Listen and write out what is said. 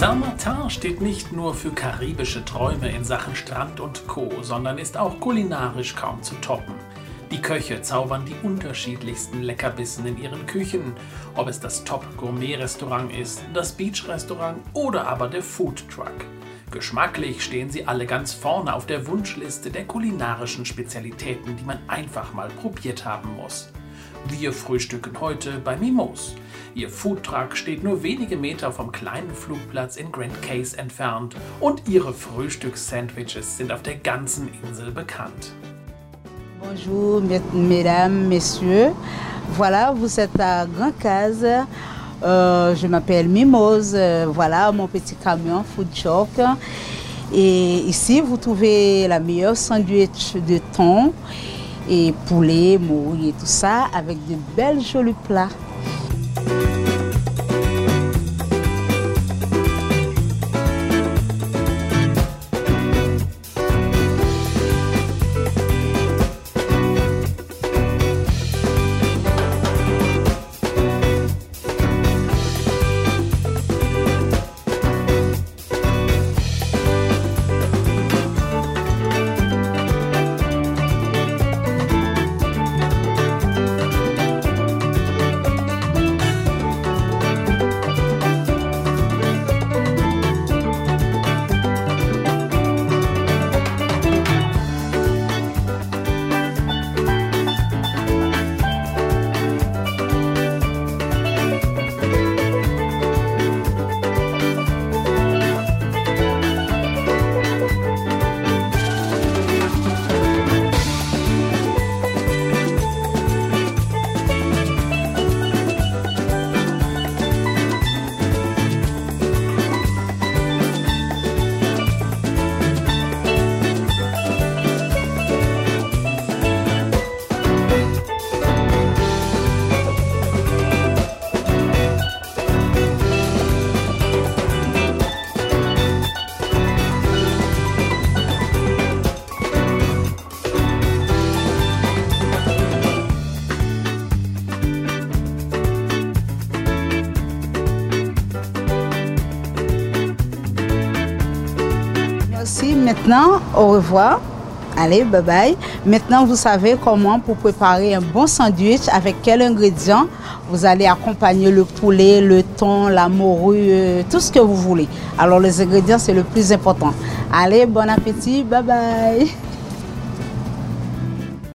Saint-Martin steht nicht nur für karibische Träume in Sachen Strand und Co., sondern ist auch kulinarisch kaum zu toppen. Die Köche zaubern die unterschiedlichsten Leckerbissen in ihren Küchen, ob es das Top-Gourmet-Restaurant ist, das Beach-Restaurant oder aber der Food Truck. Geschmacklich stehen sie alle ganz vorne auf der Wunschliste der kulinarischen Spezialitäten, die man einfach mal probiert haben muss. Wir frühstücken heute bei Mimos. Ihr Foodtruck steht nur wenige Meter vom kleinen Flugplatz in Grand Case entfernt und ihre Frühstückssandwiches sind auf der ganzen Insel bekannt. Bonjour mesdames, messieurs. Voilà, vous êtes à Grand Case. Euh, je m'appelle Mimose. Voilà mon petit camion food. Et ici, vous trouvez la meilleure sandwich de thon et poulet, mouille et tout ça avec de belles jolis plats. Merci, maintenant, au revoir. Allez, bye bye. Maintenant, vous savez comment pour préparer un bon sandwich avec quels ingrédients vous allez accompagner le poulet, le thon, la morue, euh, tout ce que vous voulez. Alors, les ingrédients, c'est le plus important. Allez, bon appétit. Bye bye.